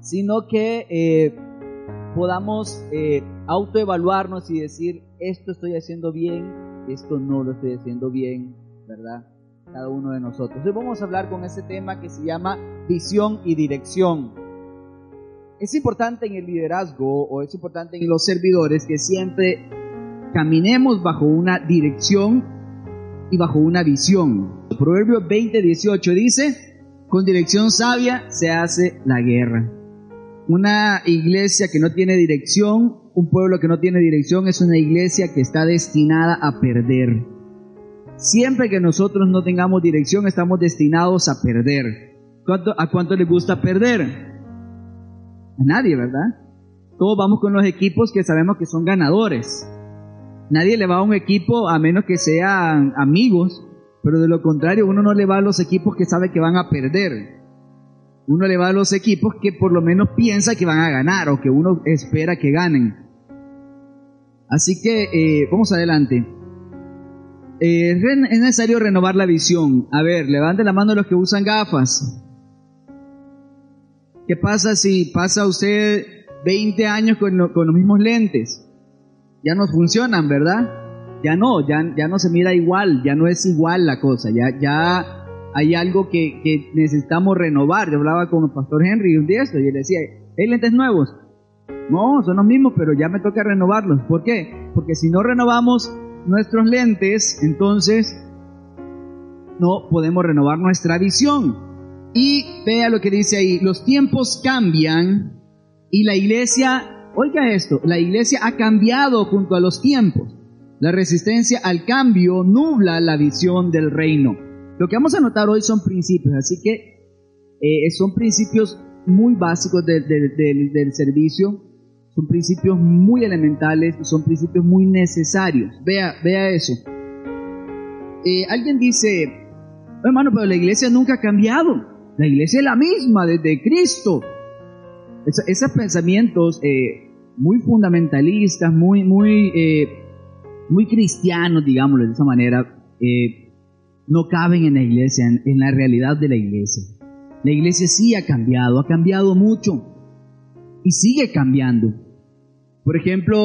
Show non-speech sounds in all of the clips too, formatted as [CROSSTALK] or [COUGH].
sino que eh, podamos eh, autoevaluarnos y decir, esto estoy haciendo bien, esto no lo estoy haciendo bien, ¿verdad? Cada uno de nosotros. Hoy vamos a hablar con ese tema que se llama visión y dirección. Es importante en el liderazgo o es importante en los servidores que siempre caminemos bajo una dirección y bajo una visión. Proverbio 20, 18 dice, con dirección sabia se hace la guerra. Una iglesia que no tiene dirección, un pueblo que no tiene dirección es una iglesia que está destinada a perder. Siempre que nosotros no tengamos dirección estamos destinados a perder. ¿A cuánto les gusta perder? A nadie, ¿verdad? Todos vamos con los equipos que sabemos que son ganadores. Nadie le va a un equipo a menos que sean amigos, pero de lo contrario uno no le va a los equipos que sabe que van a perder. Uno le va a los equipos que por lo menos piensa que van a ganar o que uno espera que ganen. Así que eh, vamos adelante. Eh, es necesario renovar la visión. A ver, levante la mano los que usan gafas. ¿Qué pasa si pasa usted 20 años con, con los mismos lentes? ya no funcionan, ¿verdad? Ya no, ya, ya no se mira igual, ya no es igual la cosa, ya, ya hay algo que, que necesitamos renovar. Yo hablaba con el pastor Henry un día esto y él decía, ¿hay lentes nuevos? No, son los mismos, pero ya me toca renovarlos. ¿Por qué? Porque si no renovamos nuestros lentes, entonces no podemos renovar nuestra visión. Y vea lo que dice ahí, los tiempos cambian y la iglesia Oiga esto, la iglesia ha cambiado junto a los tiempos. La resistencia al cambio nubla la visión del reino. Lo que vamos a notar hoy son principios, así que eh, son principios muy básicos del servicio, son principios muy elementales, son principios muy necesarios. Vea, vea eso. Eh, alguien dice, hermano, pero la iglesia nunca ha cambiado. La iglesia es la misma desde Cristo esos pensamientos eh, muy fundamentalistas, muy, muy, muy cristianos, digámoslo de esa manera, no caben en la iglesia, en, la realidad de la iglesia. La iglesia sí ha cambiado, ha cambiado mucho y sigue cambiando. Por ejemplo,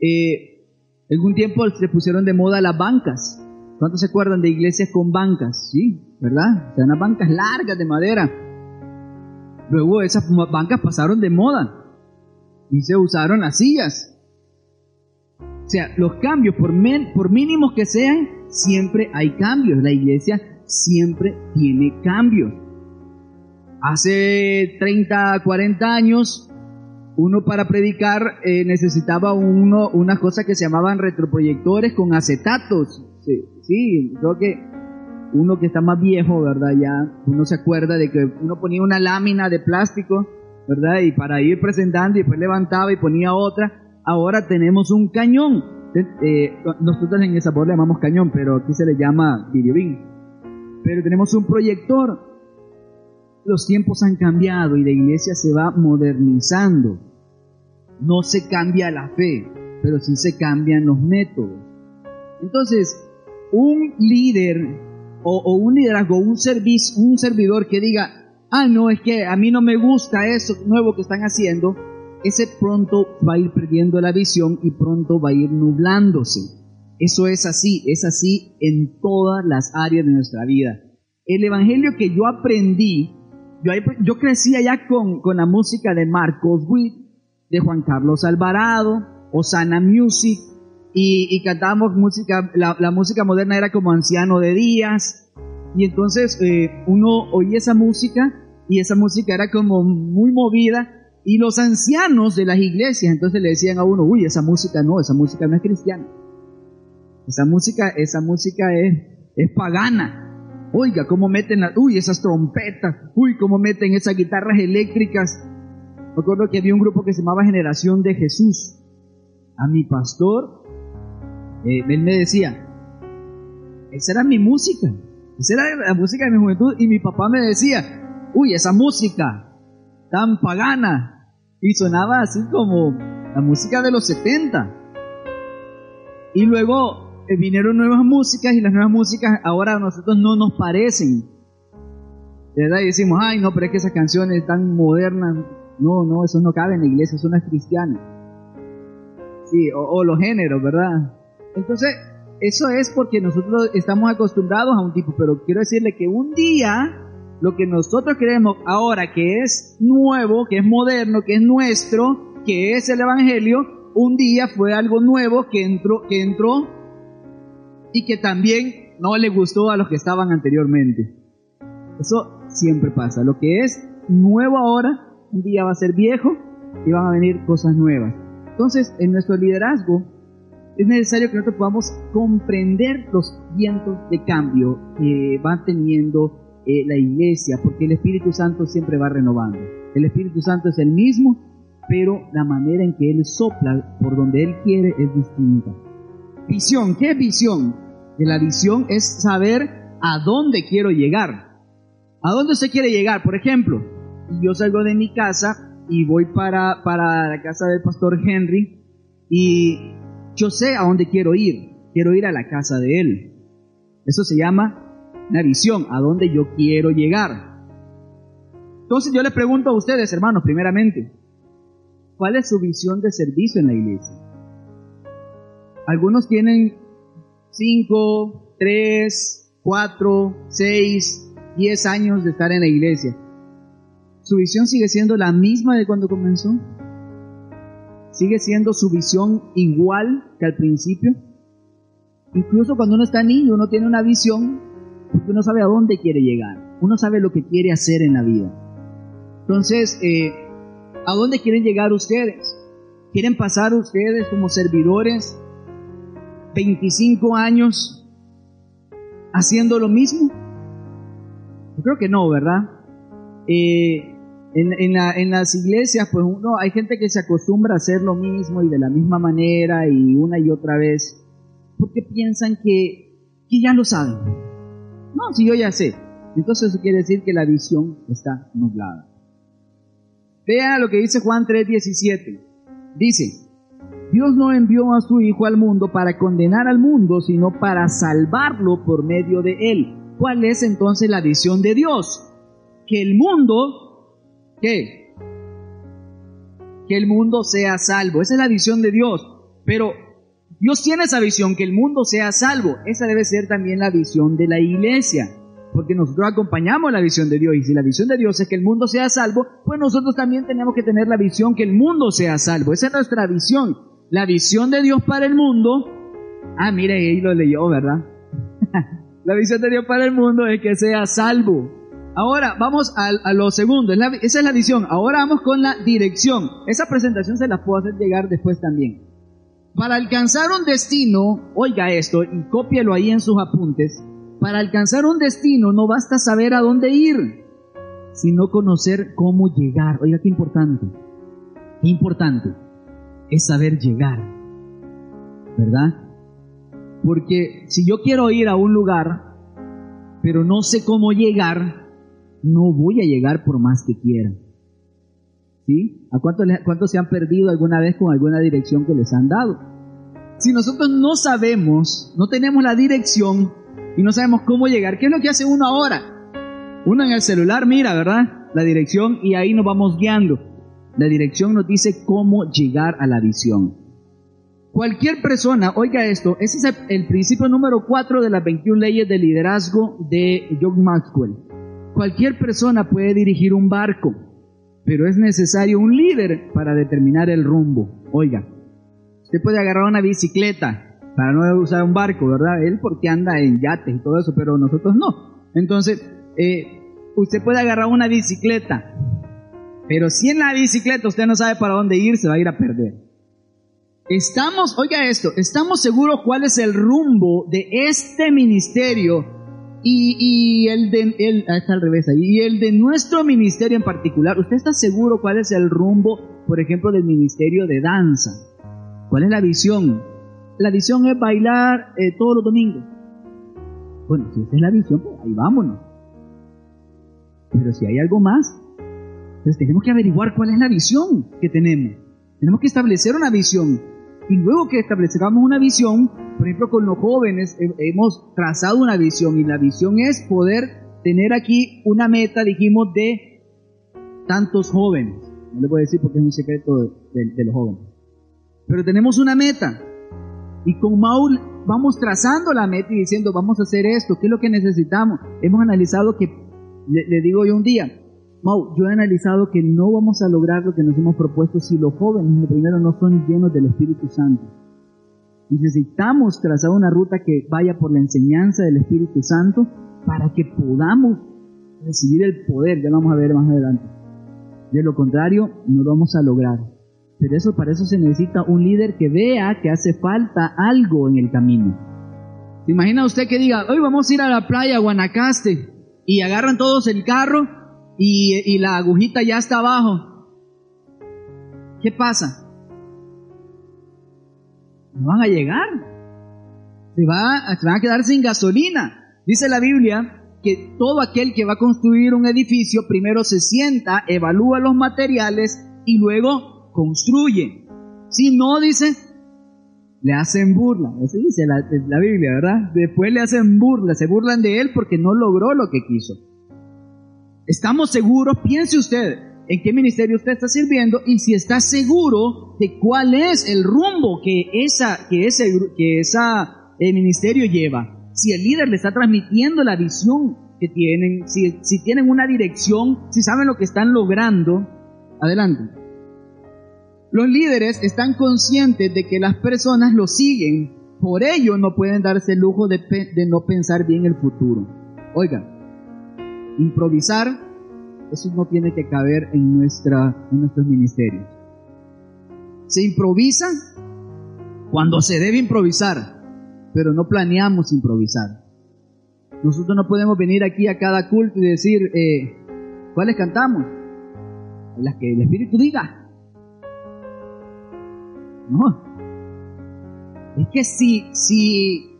en algún tiempo se pusieron de moda las bancas. ¿Cuántos se acuerdan de iglesias con bancas? Sí, ¿verdad? O sea, unas bancas largas de madera Luego esas bancas pasaron de moda y se usaron las sillas. O sea, los cambios, por mínimos que sean, siempre hay cambios. La iglesia siempre tiene cambios. Hace 30, 40 años, uno para predicar eh, necesitaba uno, unas cosas que se llamaban retroproyectores con acetatos. Sí, sí, creo que uno que está más viejo, ¿verdad? Ya uno se acuerda de que uno ponía una lámina de plástico, ¿verdad? Y para ir presentando y después levantaba y ponía otra. Ahora tenemos un cañón. Eh, nosotros en el sabor le llamamos cañón, pero aquí se le llama videobin. Pero tenemos un proyector. Los tiempos han cambiado y la iglesia se va modernizando. No se cambia la fe, pero sí se cambian los métodos. Entonces, un líder o, un liderazgo, un, servicio, un servidor que diga, ah, no, es que a mí no me gusta eso nuevo que están haciendo, ese pronto va a ir perdiendo la visión y pronto va a ir nublándose. Eso es así, es así en todas las áreas de nuestra vida. El evangelio que yo aprendí, yo, yo crecí allá con, con la música de Marcos Witt, de Juan Carlos Alvarado, Osana Music, y, cantábamos música, la, música moderna era como Anciano de Días, y entonces eh, uno oía esa música y esa música era como muy movida, y los ancianos de las iglesias entonces le decían a uno, uy, esa música no, esa música no es cristiana. Esa música, esa música es, es pagana. Oiga, cómo meten las, uy, esas trompetas, uy, cómo meten esas guitarras eléctricas. Me acuerdo que había un grupo que se llamaba Generación de Jesús. A mi pastor eh, él me decía, esa era mi música, esa era la música de mi juventud, y mi papá me decía, uy, esa música tan pagana, y sonaba así como la música de los 70. Y luego eh, vinieron nuevas músicas, y las nuevas músicas ahora a nosotros no nos parecen. ¿Verdad? Y decimos, ay, no, pero es que esas canciones tan modernas, No, no, eso no cabe en la iglesia, eso no es cristiano. Sí, o, o los géneros, ¿verdad? Entonces, eso es porque nosotros estamos acostumbrados a un tipo, pero quiero decirle que un día lo que nosotros creemos ahora que es nuevo, que es moderno, que es nuestro, que es el Evangelio, un día fue algo nuevo que entró, y que también no le gustó a los que estaban anteriormente. Eso siempre pasa. Lo que es nuevo ahora, un día va a ser viejo y van a venir cosas nuevas. Entonces, en nuestro liderazgo es necesario que nosotros podamos comprender los vientos de cambio que va teniendo eh, la iglesia, porque el Espíritu Santo siempre va renovando. El Espíritu Santo es el mismo, pero la manera en que Él sopla por donde Él quiere es distinta. Visión, ¿qué visión? Que la visión es saber a dónde quiero llegar. ¿A dónde se quiere llegar? Por ejemplo, yo salgo de mi casa y voy para, para la casa del pastor Henry y yo sé a dónde quiero ir. Quiero ir a la casa de él. Eso se llama una visión, a dónde yo quiero llegar. Entonces yo les pregunto a ustedes, hermanos, primeramente, ¿cuál es su visión de servicio en la iglesia? Algunos tienen 5, 3, 4, 6, 10 años de estar en la iglesia. ¿Su visión sigue siendo la misma de cuando comenzó? ¿Sigue siendo su visión igual que al principio? Incluso cuando uno está niño, uno tiene una visión porque uno sabe a dónde quiere llegar, uno sabe lo que quiere hacer en la vida. Entonces, eh, ¿a dónde quieren llegar ustedes? ¿Quieren pasar ustedes como servidores 25 años haciendo lo mismo? Yo creo que no, ¿verdad? Eh, en, las iglesias, pues uno, hay gente que se acostumbra a hacer lo mismo y de la misma manera y una y otra vez, porque piensan que, que ya lo saben. No, si yo ya sé. Entonces eso quiere decir que la visión está nublada. Vea lo que dice Juan 3:17. Dice, Dios no envió a su Hijo al mundo para condenar al mundo, sino para salvarlo por medio de él. ¿Cuál es entonces la visión de Dios? Que el mundo, ¿qué? Que el mundo sea salvo. Esa es la visión de Dios. Pero Dios tiene esa visión, que el mundo sea salvo. Esa debe ser también la visión de la iglesia, porque nosotros acompañamos la visión de Dios. Y si la visión de Dios es que el mundo sea salvo, pues nosotros también tenemos que tener la visión que el mundo sea salvo. Esa es nuestra visión. La visión de Dios para el mundo. Ah, mire, ahí lo leyó, ¿verdad? [LAUGHS] la visión de Dios para el mundo es que sea salvo. Ahora vamos a, lo segundo, esa es la visión. Ahora vamos con la dirección. Esa presentación se la puedo hacer llegar después también. Para alcanzar un destino, oiga esto y cópielo ahí en sus apuntes, para alcanzar un destino no basta saber a dónde ir, sino conocer cómo llegar. Oiga, qué importante, qué importante es saber llegar, ¿verdad? Porque si yo quiero ir a un lugar, pero no sé cómo llegar, no voy a llegar por más que quiera. ¿A cuántos, cuántos se han perdido alguna vez con alguna dirección que les han dado? Si nosotros no sabemos, no tenemos la dirección y no sabemos cómo llegar, ¿qué es lo que hace uno ahora? Uno en el celular mira, ¿verdad? La dirección y ahí nos vamos guiando. La dirección nos dice cómo llegar a la visión. Cualquier persona, oiga esto, ese es el, principio número 4 de las 21 leyes de liderazgo de John Maxwell. Cualquier persona puede dirigir un barco, pero es necesario un líder para determinar el rumbo. Oiga, usted puede agarrar una bicicleta para no usar un barco, ¿verdad? Él porque anda en yates y todo eso, pero nosotros no. Entonces, eh, usted puede agarrar una bicicleta, pero si en la bicicleta usted no sabe para dónde ir, se va a ir a perder. Estamos, oiga esto, estamos seguros cuál es el rumbo de este ministerio y, el de, ah, está al revés y el de nuestro ministerio en particular, ¿usted está seguro cuál es el rumbo, por ejemplo, del ministerio de danza? ¿Cuál es la visión? La visión es bailar eh, todos los domingos. Bueno, si esa es la visión, pues ahí vámonos. Pero si hay algo más, entonces tenemos que averiguar cuál es la visión que tenemos. Tenemos que establecer una visión. Y luego que establezcamos una visión, por ejemplo, con los jóvenes hemos trazado una visión y la visión es poder tener aquí una meta, dijimos, de tantos jóvenes. No le voy a decir porque es un secreto de, los jóvenes. Pero tenemos una meta. Y con Maul vamos trazando la meta y diciendo, vamos a hacer esto, ¿qué es lo que necesitamos? Hemos analizado que, le, digo yo un día, Mau, yo he analizado que no vamos a lograr lo que nos hemos propuesto si los jóvenes, primero, no son llenos del Espíritu Santo. Necesitamos trazar una ruta que vaya por la enseñanza del Espíritu Santo para que podamos recibir el poder, ya lo vamos a ver más adelante. De lo contrario, no lo vamos a lograr. Pero eso, para eso se necesita un líder que vea que hace falta algo en el camino. ¿Se imagina usted que diga, hoy vamos a ir a la playa Guanacaste y agarran todos el carro y, la agujita ya está abajo? ¿Qué pasa? No van a llegar. Se, va, se van a quedar sin gasolina. Dice la Biblia que todo aquel que va a construir un edificio primero se sienta, evalúa los materiales y luego construye. Si no, dice, le hacen burla. Eso dice la, la, Biblia, ¿verdad? Después le hacen burla, se burlan de él porque no logró lo que quiso. Estamos seguros, piense usted, en qué ministerio usted está sirviendo y si está seguro de cuál es el rumbo que esa, que ese, que esa el ministerio lleva si el líder le está transmitiendo la visión que tienen, si, si tienen una dirección, si saben lo que están logrando, adelante. Los líderes están conscientes de que las personas lo siguen, por ello no pueden darse el lujo de, de no pensar bien el futuro. Oiga, improvisar, eso no tiene que caber en, nuestra, en nuestros ministerios. Se improvisa cuando se debe improvisar pero no planeamos improvisar. Nosotros no podemos venir aquí a cada culto y decir, eh, ¿cuáles cantamos? Las que el Espíritu diga. No. Es que si, si,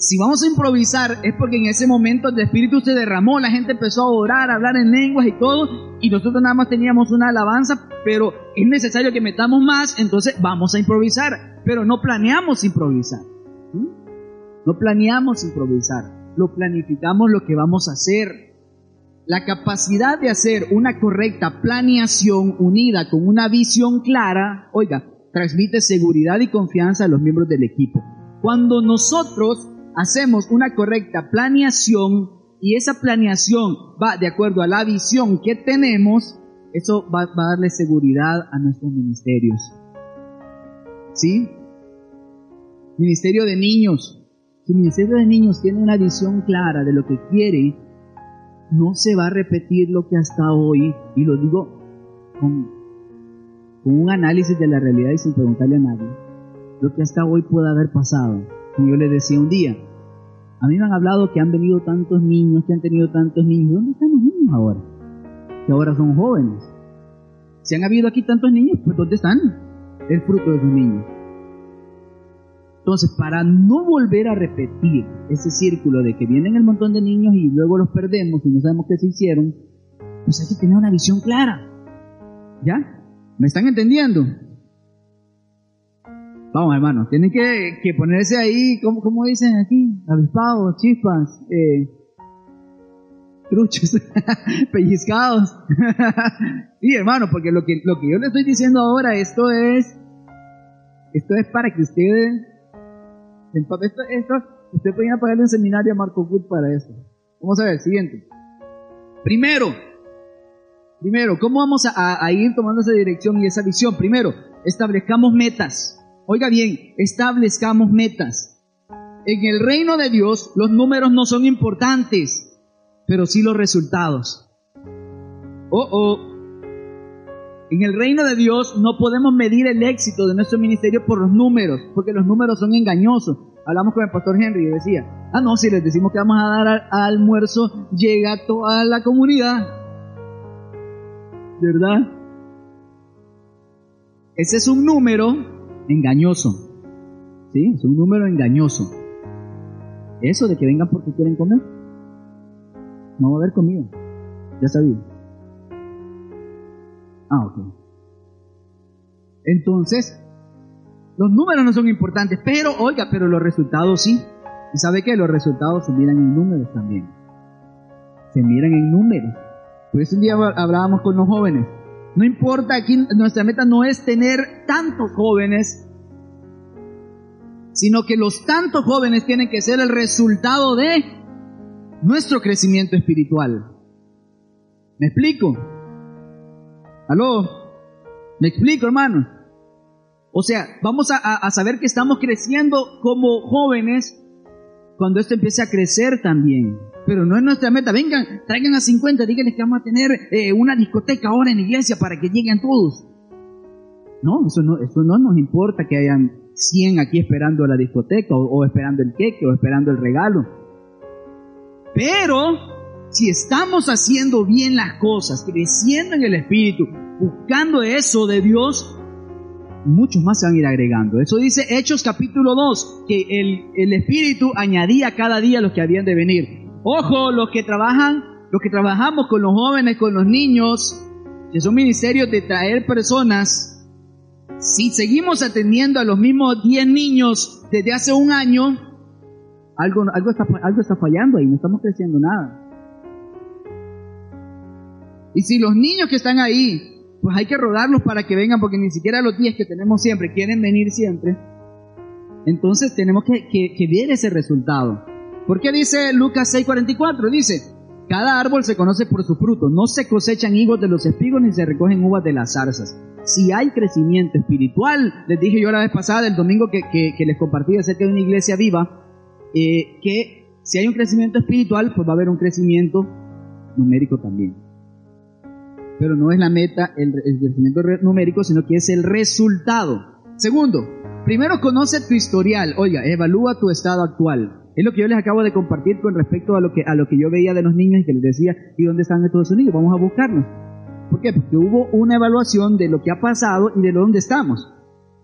si vamos a improvisar es porque en ese momento el Espíritu se derramó, la gente empezó a orar, a hablar en lenguas y todo, y nosotros nada más teníamos una alabanza, pero es necesario que metamos más, entonces vamos a improvisar pero no planeamos improvisar. No planeamos improvisar, lo planificamos lo que vamos a hacer. La capacidad de hacer una correcta planeación unida con una visión clara, oiga, transmite seguridad y confianza a los miembros del equipo. Cuando nosotros hacemos una correcta planeación y esa planeación va de acuerdo a la visión que tenemos, eso va, a darle seguridad a nuestros ministerios. ¿Sí? Ministerio de niños. Si el Ministerio de Niños tiene una visión clara de lo que quiere, no se va a repetir lo que hasta hoy, y lo digo con, un análisis de la realidad y sin preguntarle a nadie, lo que hasta hoy puede haber pasado. Como yo les decía un día, a mí me han hablado que han venido tantos niños, que han tenido tantos niños. ¿Dónde están los niños ahora? Que ahora son jóvenes. Si han habido aquí tantos niños, pues ¿dónde están? El fruto de esos niños. Entonces, para no volver a repetir ese círculo de que vienen el montón de niños y luego los perdemos y no sabemos qué se hicieron, pues hay que tener una visión clara. ¿Ya? ¿Me están entendiendo? Vamos, hermanos, tienen que, ponerse ahí, ¿cómo, ¿cómo, dicen aquí? Avispados, chispas, eh, truchos, [LAUGHS] pellizcados. [LAUGHS] sí, hermano, porque lo que, lo que yo le estoy diciendo ahora, esto es, esto es para que ustedes esto, esto, usted podría pagarle un seminario a Marco Wood para esto. Vamos a ver, siguiente. Primero, primero, ¿cómo vamos a, a ir tomando esa dirección y esa visión? Primero, establezcamos metas. Oiga bien, establezcamos metas. En el reino de Dios los números no son importantes, pero sí los resultados. Oh, oh. En el reino de Dios no podemos medir el éxito de nuestro ministerio por los números, porque los números son engañosos. Hablamos con el pastor Henry y decía, ah, no, si les decimos que vamos a dar al, almuerzo, llega toda la comunidad. ¿Verdad? Ese es un número engañoso. ¿Sí? Es un número engañoso. Eso de que vengan porque quieren comer. No va a haber comida. Ya sabía. Ah, ok. Entonces, los números no son importantes, pero, oiga, pero los resultados sí. ¿Y sabe qué? Los resultados se miran en números también. Se miran en números. Por eso un día hablábamos con los jóvenes. No importa, aquí nuestra meta no es tener tantos jóvenes, sino que los tantos jóvenes tienen que ser el resultado de nuestro crecimiento espiritual. ¿Me explico? ¿Aló? ¿Me explico, hermano? O sea, vamos a, saber que estamos creciendo como jóvenes cuando esto empiece a crecer también. Pero no es nuestra meta. Vengan, traigan a 50, díganles que vamos a tener eh, una discoteca ahora en la iglesia para que lleguen todos. No, eso no, eso no nos importa que hayan 100 aquí esperando la discoteca o, esperando el queque o esperando el regalo. Pero si estamos haciendo bien las cosas, creciendo en el Espíritu, buscando eso de Dios, muchos más se van a ir agregando. Eso dice Hechos capítulo 2, que el, el Espíritu añadía cada día los que habían de venir. Ojo, los que trabajan, los que trabajamos con los jóvenes, con los niños, que son ministerios de traer personas, si seguimos atendiendo a los mismos 10 niños desde hace un año, algo, algo, está, algo está fallando ahí, no estamos creciendo nada. Y si los niños que están ahí pues hay que rodarlos para que vengan, porque ni siquiera los 10 que tenemos siempre quieren venir siempre. Entonces tenemos que, que, ver ese resultado. ¿Por qué dice Lucas 6:44? Dice, cada árbol se conoce por su fruto, no se cosechan higos de los espigos ni se recogen uvas de las zarzas. Si hay crecimiento espiritual, les dije yo la vez pasada, el domingo que, que, les compartí acerca de una iglesia viva, eh, que si hay un crecimiento espiritual, pues va a haber un crecimiento numérico también pero no es la meta el, crecimiento numérico, sino que es el resultado. Segundo, primero conoce tu historial, oiga, evalúa tu estado actual. Es lo que yo les acabo de compartir con respecto a lo que, a lo que yo veía de los niños y que les decía, ¿y dónde están estos niños? Vamos a buscarlos. ¿Por qué? Porque hubo una evaluación de lo que ha pasado y de dónde estamos.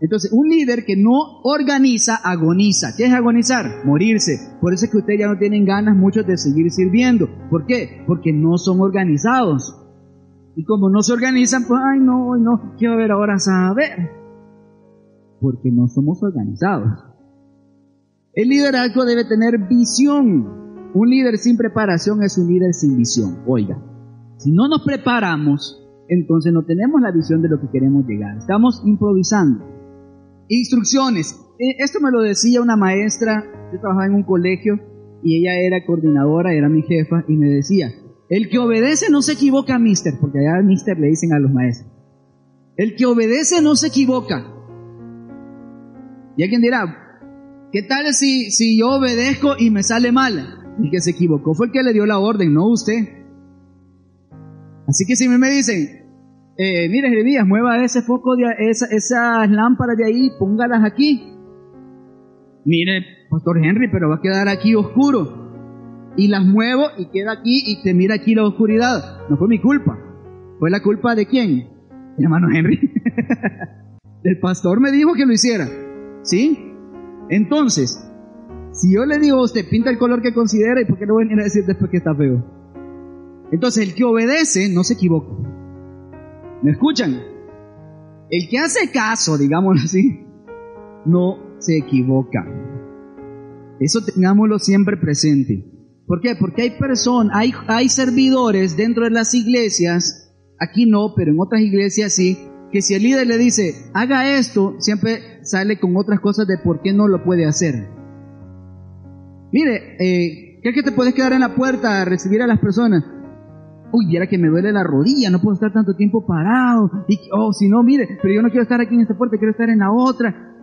Entonces, un líder que no organiza, agoniza. ¿Qué es agonizar? Morirse. Por eso es que ustedes ya no tienen ganas muchos de seguir sirviendo. ¿Por qué? Porque no son organizados. Y como no se organizan, pues, ay, no, no, quiero ver ahora saber. Porque no somos organizados. El liderazgo debe tener visión. Un líder sin preparación es un líder sin visión. Oiga, si no nos preparamos, entonces no tenemos la visión de lo que queremos llegar. Estamos improvisando. Instrucciones. Eh, esto me lo decía una maestra. Yo trabajaba en un colegio y ella era coordinadora, era mi jefa, y me decía, el que obedece no se equivoca, mister, porque allá mister le dicen a los maestros. El que obedece no se equivoca. Y alguien dirá, ¿qué tal si, si yo obedezco y me sale mal? El que se equivocó fue el que le dio la orden, no usted. Así que si me dicen, eh, mire Jeremías, mueva ese foco, de, esa, esas lámparas de ahí, póngalas aquí. Mire, Pastor Henry, pero va a quedar aquí oscuro y las muevo y queda aquí y te mira aquí la oscuridad. No fue mi culpa. ¿Fue la culpa de quién? Mi hermano Henry. [LAUGHS] El pastor me dijo que lo hiciera. ¿Sí? Entonces, si yo le digo a usted, pinta el color que considera, ¿y por qué no voy a venir a decir después que está feo? Entonces, el que obedece no se equivoca. ¿Me escuchan? El que hace caso, digámoslo así, no se equivoca. Eso tengámoslo siempre presente. ¿Por qué? Porque hay personas, hay, hay servidores dentro de las iglesias, aquí no, pero en otras iglesias sí, que si el líder le dice, haga esto, siempre sale con otras cosas de por qué no lo puede hacer. Mire, eh, ¿crees que te puedes quedar en la puerta a recibir a las personas? Uy, era que me duele la rodilla, no puedo estar tanto tiempo parado. Y, oh, si no, mire, pero yo no quiero estar aquí en esta puerta, quiero estar en la otra.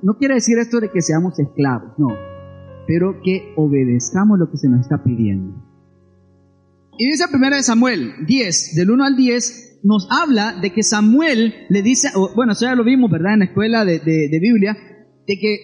No quiere decir esto de que seamos esclavos, no pero que obedezcamos lo que se nos está pidiendo. Y dice primera de Samuel 10, del 1 al 10, nos habla de que Samuel le dice, bueno, eso ya lo vimos, ¿verdad? En la escuela de, de, Biblia, de que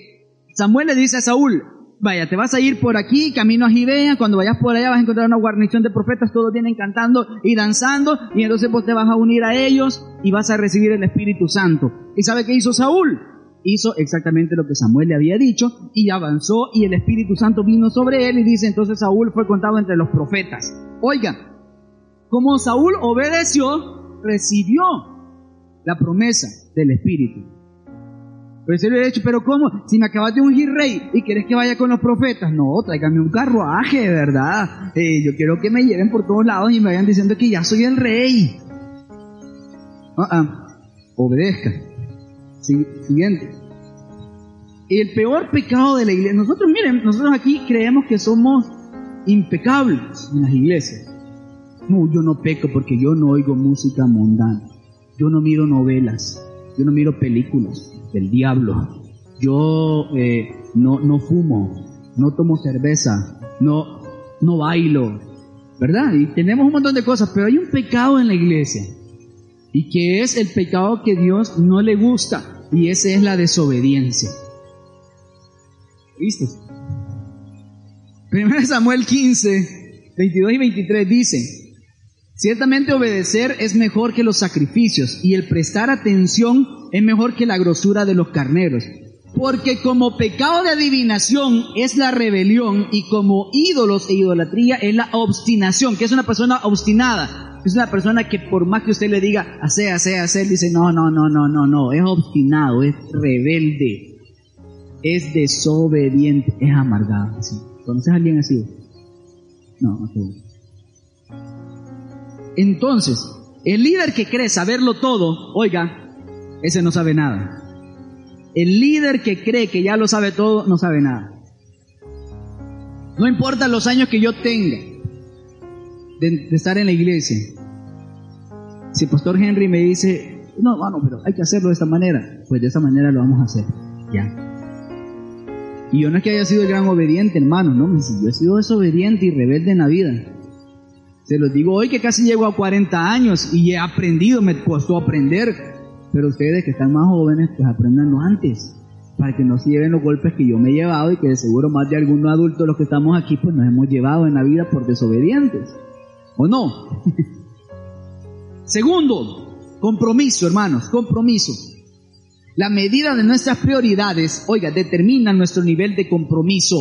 Samuel le dice a Saúl, vaya, te vas a ir por aquí, camino a Gibea, cuando vayas por allá vas a encontrar una guarnición de profetas, todos vienen cantando y danzando, y entonces vos te vas a unir a ellos y vas a recibir el Espíritu Santo. ¿Y sabe qué hizo Saúl? hizo exactamente lo que Samuel le había dicho y avanzó y el Espíritu Santo vino sobre él y dice entonces Saúl fue contado entre los profetas. Oiga, como Saúl obedeció, recibió la promesa del Espíritu. Pero se le ha dicho, pero ¿cómo? Si me acabas de ungir rey y quieres que vaya con los profetas, no, tráigame un carruaje, ¿verdad? Eh, yo quiero que me lleven por todos lados y me vayan diciendo que ya soy el rey. Ah, ah, obedezca. Siguiente. El peor pecado de la iglesia. Nosotros, miren, nosotros aquí creemos que somos impecables en las iglesias. No, yo no peco porque yo no oigo música mundana. Yo no miro novelas. Yo no miro películas del diablo. Yo eh, no, no fumo. No tomo cerveza. No, no bailo. ¿Verdad? Y tenemos un montón de cosas, pero hay un pecado en la iglesia. Y que es el pecado que Dios no le gusta. Y ese es la desobediencia. ¿Viste? Primero Samuel 15, 22 y 23 dice, Ciertamente obedecer es mejor que los sacrificios y el prestar atención es mejor que la grosura de los carneros. Porque como pecado de adivinación es la rebelión y como ídolos e idolatría es la obstinación, que es una persona obstinada. Es una persona que por más que usted le diga, hacer, hacer, hacer, dice, no, no, no, no, no, no, es obstinado, es rebelde, es desobediente, es amargado. ¿Conoces a alguien así? No, no. Entonces, el líder que cree saberlo todo, oiga, ese no sabe nada. El líder que cree que ya lo sabe todo, no sabe nada. No importa los años que yo tenga de, estar en la iglesia. Si el pastor Henry me dice, no, bueno, pero hay que hacerlo de esta manera, pues de esa manera lo vamos a hacer. Ya. Y yo no es que haya sido el gran obediente, hermano, no, yo he sido desobediente y rebelde en la vida. Se los digo hoy que casi llego a 40 años y he aprendido, me costó aprender. Pero ustedes que están más jóvenes, pues aprendanlo antes. Para que no se lleven los golpes que yo me he llevado y que de seguro más de algunos adultos los que estamos aquí, pues nos hemos llevado en la vida por desobedientes. ¿O no? [LAUGHS] Segundo, compromiso, hermanos, compromiso. La medida de nuestras prioridades, oiga, determina nuestro nivel de compromiso.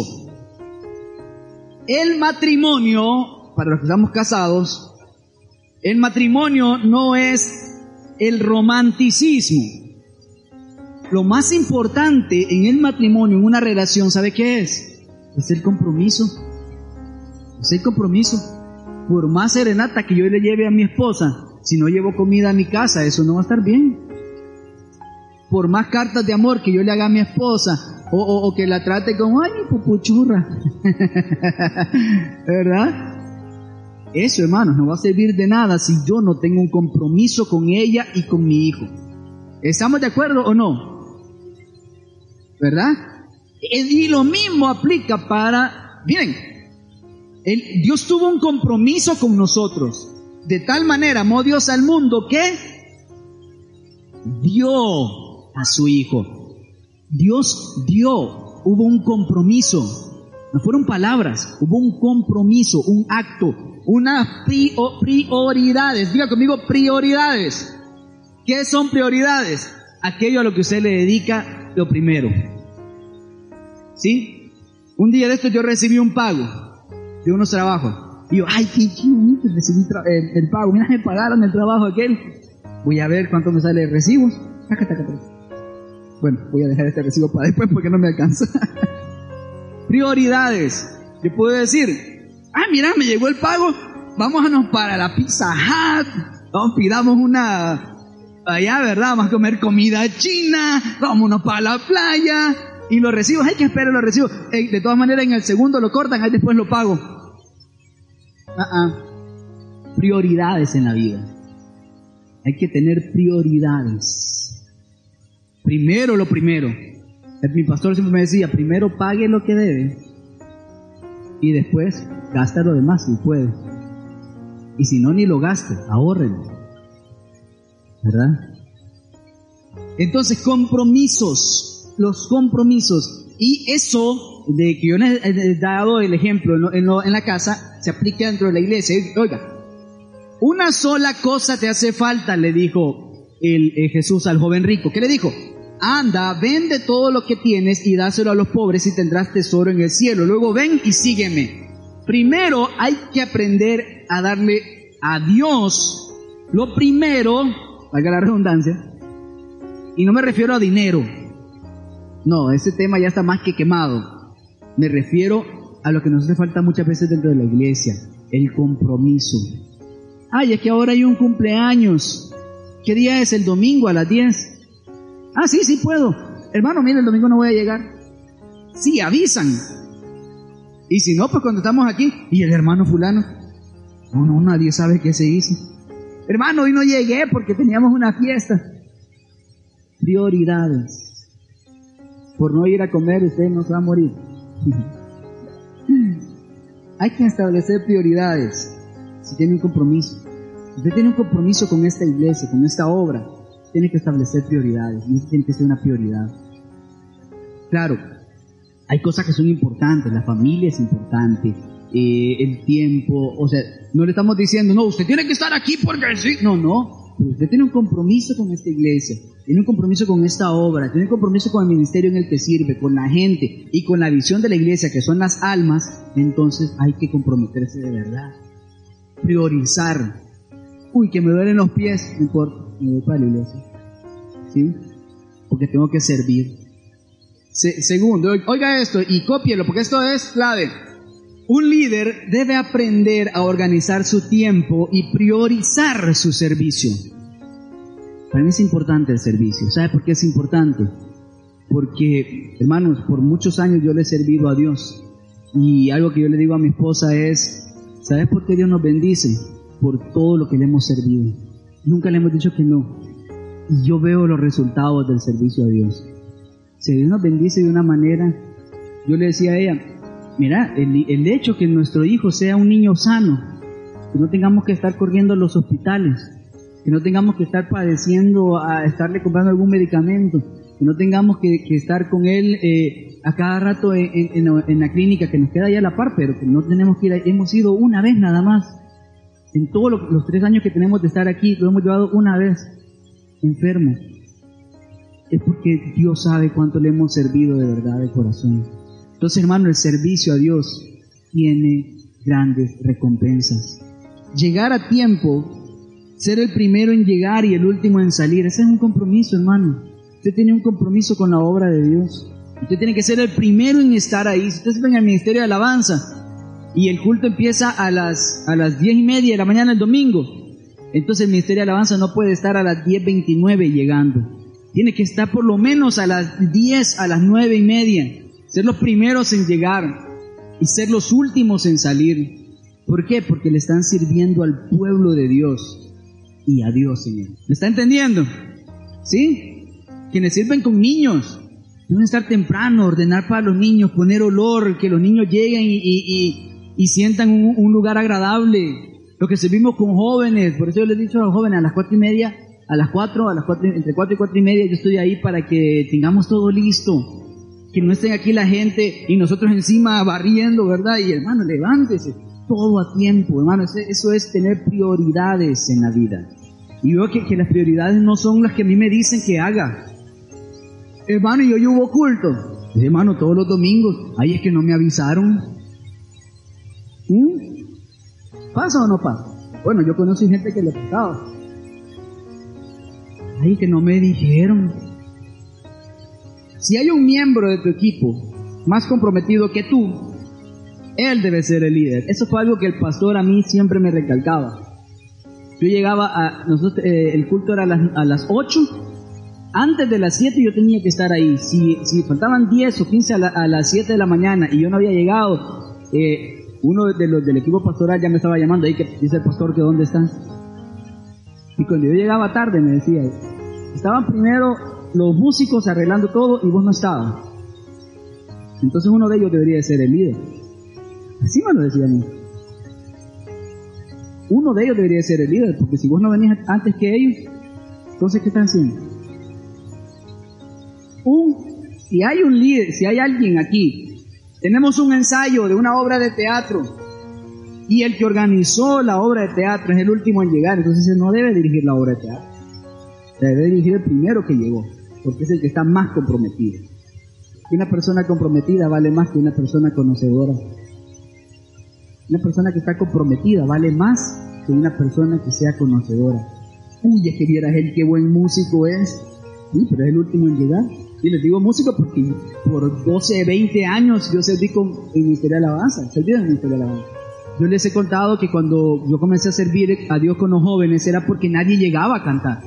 El matrimonio para los que estamos casados, el matrimonio no es el romanticismo. Lo más importante en el matrimonio, en una relación, ¿sabe qué es? Es el compromiso. Es el compromiso. Por más serenata que yo le lleve a mi esposa, si no llevo comida a mi casa, eso no va a estar bien. Por más cartas de amor que yo le haga a mi esposa, o, que la trate como, ay, pupuchurra. [LAUGHS] ¿Verdad? Eso, hermanos, no va a servir de nada si yo no tengo un compromiso con ella y con mi hijo. ¿Estamos de acuerdo o no? ¿Verdad? Y lo mismo aplica para, miren, Dios tuvo un compromiso con nosotros. De tal manera amó Dios al mundo que dio a su hijo. Dios dio, hubo un compromiso. No fueron palabras, hubo un compromiso, un acto, unas prioridades. Diga conmigo prioridades. ¿Qué son prioridades? Aquello a lo que usted le dedica lo primero. ¿Sí? Un día de esto yo recibí un pago de unos trabajos. Y yo, ay, qué chido, recibí el, pago. Mira, me pagaron el trabajo aquel. Voy a ver cuánto me sale de recibos. Bueno, voy a dejar este recibo para después porque no me alcanza. [LAUGHS] Prioridades. Yo puedo decir, ah, mira, me llegó el pago, vámonos para la Pizza Hut, vamos, pidamos una, allá, ¿verdad? Vamos a comer comida china, vámonos para la playa, y los recibos, hay que esperar los recibos. de todas maneras, en el segundo lo cortan, ahí después lo pago. Ah. Prioridades en la vida. Hay que tener prioridades. Primero lo primero. Mi pastor siempre me decía, primero pague lo que debe y después gasta lo demás si puede. Y si no, ni lo gaste, ahorren. ¿Verdad? Entonces, compromisos, los compromisos. Y eso de que yo he dado el ejemplo en, la casa, se aplica dentro de la iglesia. Oiga, una sola cosa te hace falta, le dijo el, Jesús al joven rico. ¿Qué le dijo? Anda, vende todo lo que tienes y dáselo a los pobres y tendrás tesoro en el cielo. Luego ven y sígueme. Primero hay que aprender a darle a Dios lo primero, valga la redundancia, y no me refiero a dinero. No, ese tema ya está más que quemado. Me refiero a lo que nos hace falta muchas veces dentro de la iglesia, el compromiso. Ay, es que ahora hay un cumpleaños. ¿Qué día es? El domingo a las 10. Ah, sí, sí puedo. Hermano, mire, el domingo no voy a llegar. Sí, avisan. Y si no, pues cuando estamos aquí, y el hermano fulano, no, no, nadie sabe qué se hizo. Hermano, hoy no llegué porque teníamos una fiesta. Prioridades. Por no ir a comer, usted no se va a morir. [LAUGHS] Hay que establecer prioridades si tiene un compromiso. Usted tiene un compromiso con esta iglesia, con esta obra, tiene que establecer prioridades y tiene que ser una prioridad. Claro, hay cosas que son importantes, la familia es importante, eh, el tiempo, o sea, no le estamos diciendo, no, usted tiene que estar aquí porque sí, no, no, pero usted tiene un compromiso con esta iglesia, tiene un compromiso con esta obra, tiene un compromiso con el ministerio en el que sirve, con la gente y con la visión de la iglesia, que son las almas, entonces hay que comprometerse de verdad. Priorizar. Uy, que me duelen los pies, no importa, me voy para. ¿Sí? Porque tengo que servir. segundo, oiga esto y cópielo, porque esto es clave. Un líder debe aprender a organizar su tiempo y priorizar su servicio. Para mí es importante el servicio. ¿Sabe por qué es importante? Porque, hermanos, por muchos años yo le he servido a Dios. Y algo que yo le digo a mi esposa es, ¿sabes por qué Dios nos bendice? Por todo lo que le hemos servido. Nunca le hemos dicho que no. Y yo veo los resultados del servicio a Dios. Si Dios nos bendice de una manera, yo le decía a ella, mira, el, hecho que nuestro hijo sea un niño sano, que no tengamos que estar corriendo a los hospitales, que no tengamos que estar padeciendo a estarle comprando algún medicamento, que no tengamos que, estar con él eh, a cada rato en, la clínica que nos queda ya a la par, pero que no tenemos que ir, hemos ido una vez nada más. En todos los tres años que tenemos de estar aquí, lo hemos llevado una vez enfermo. Es porque Dios sabe cuánto le hemos servido de verdad de corazón. Entonces, hermano, el servicio a Dios tiene grandes recompensas. Llegar a tiempo ser el primero en llegar y el último en salir. Ese es un compromiso, hermano. Usted tiene un compromiso con la obra de Dios. Usted tiene que ser el primero en estar ahí. Si usted está en el ministerio de alabanza y el culto empieza a las, a las diez y media de la mañana el domingo, entonces el ministerio de alabanza no puede estar a las diez veintinueve llegando. Tiene que estar por lo menos a las diez, a las nueve y media. Ser los primeros en llegar y ser los últimos en salir. ¿Por qué? Porque le están sirviendo al pueblo de Dios y a Dios él. ¿Me está entendiendo? ¿Sí? Quienes sirven con niños, deben estar temprano, ordenar para los niños, poner olor, que los niños lleguen y, sientan un, lugar agradable. Lo que servimos con jóvenes, por eso yo les he dicho a los jóvenes a las cuatro y media, a las cuatro, a las cuatro, entre cuatro y cuatro y media yo estoy ahí para que tengamos todo listo. Que no estén aquí la gente y nosotros encima barriendo, ¿verdad? Y hermano, levántese todo a tiempo, hermano. Eso es tener prioridades en la vida. Y veo que, las prioridades no son las que a mí me dicen que haga. Hermano, yo hubo culto. Hermano, todos los domingos. Ay, es que no me avisaron. ¿Mm? ¿Pasa o no pasa? Bueno, yo conocí gente que le pasaba. Ay, que no me dijeron. Si hay un miembro de tu equipo más comprometido que tú, él debe ser el líder. Eso fue algo que el pastor a mí siempre me recalcaba. Yo llegaba a, nosotros, eh, el culto era a las, a las 8, antes de las 7 yo tenía que estar ahí. Si, si faltaban 10 o 15 a, las 7 de la mañana y yo no había llegado, eh, uno de los del equipo pastoral ya me estaba llamando ahí que dice el pastor que dónde están. Y cuando yo llegaba tarde me decía, estaban primero los músicos arreglando todo y vos no estabas. Entonces uno de ellos debería de ser el líder. Así me lo decía a mí. Uno de ellos debería ser el líder, porque si vos no venís antes que ellos, entonces ¿qué están haciendo? Un, si hay un líder, si hay alguien aquí, tenemos un ensayo de una obra de teatro y el que organizó la obra de teatro es el último en llegar, entonces él no debe dirigir la obra de teatro. Debe dirigir el primero que llegó, porque es el que está más comprometido. Una persona comprometida vale más que una persona conocedora una persona que está comprometida vale más que una persona que sea conocedora. Uy, es que vieras él qué buen músico es. Sí, pero es el último en llegar. Y les digo músico porque por 12, 20 años yo serví con el Ministerio de Alabanza, serví en Ministerio Alabanza. Yo les he contado que cuando yo comencé a servir a Dios con los jóvenes era porque nadie llegaba a cantar.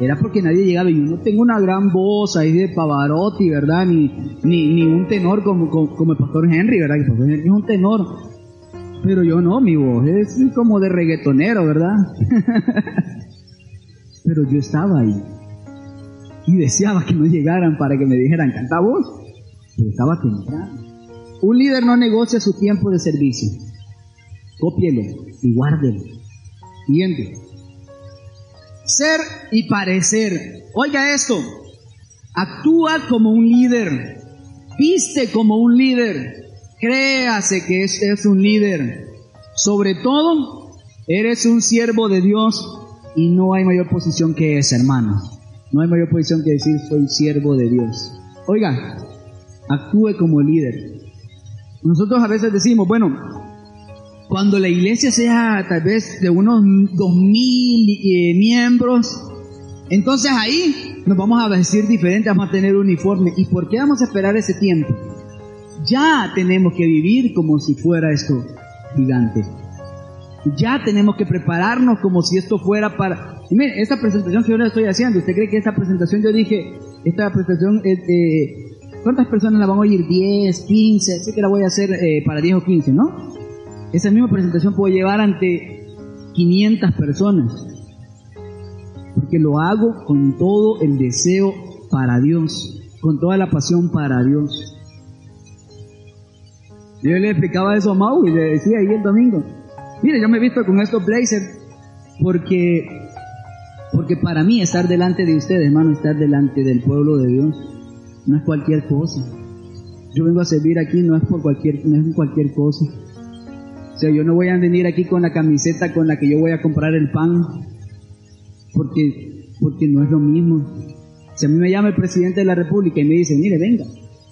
era porque nadie llegaba. Yo no tengo una gran voz ahí de Pavarotti, ¿verdad? Ni, ni, ni un tenor como, como, el pastor Henry, ¿verdad? el pastor Henry es un tenor. Pero yo no, mi voz es como de reggaetonero, ¿verdad? [LAUGHS] Pero yo estaba ahí. Y deseaba que no llegaran para que me dijeran, canta vos. Pero estaba temprano. Un líder no negocia su tiempo de servicio. Cópielo y guárdelo. Siguiente. Ser y parecer. Oiga esto. Actúa como un líder. Viste como un líder. Créase que este es un líder. Sobre todo, eres un siervo de Dios y no hay mayor posición que esa, hermano. No hay mayor posición que decir soy siervo de Dios. Oiga, actúe como líder. Nosotros a veces decimos, bueno, cuando la iglesia sea tal vez de unos dos mil eh, miembros, entonces ahí nos vamos a vestir diferente, vamos a tener uniforme. ¿Y por qué vamos a esperar ese tiempo? Ya tenemos que vivir como si fuera esto gigante. Ya tenemos que prepararnos como si esto fuera para... Y mire, esta presentación que yo le estoy haciendo, ¿usted cree que esta presentación, yo dije, esta presentación, eh, ¿cuántas personas la van a oír? ¿10, 15? Sé que la voy a hacer eh, para 10 o 15, ¿no? Esa misma presentación puedo llevar ante 500 personas, porque lo hago con todo el deseo para Dios, con toda la pasión para Dios. Yo le explicaba eso a Mau y le decía ahí el domingo, mire, yo me he visto con estos blazers porque, porque para mí estar delante de ustedes, hermano, estar delante del pueblo de Dios, no es cualquier cosa. Yo vengo a servir aquí no es por cualquier, no es cualquier cosa sea, yo no voy a venir aquí con la camiseta con la que yo voy a comprar el pan, porque, porque no es lo mismo. Si a mí me llama el presidente de la República y me dice, mire, venga,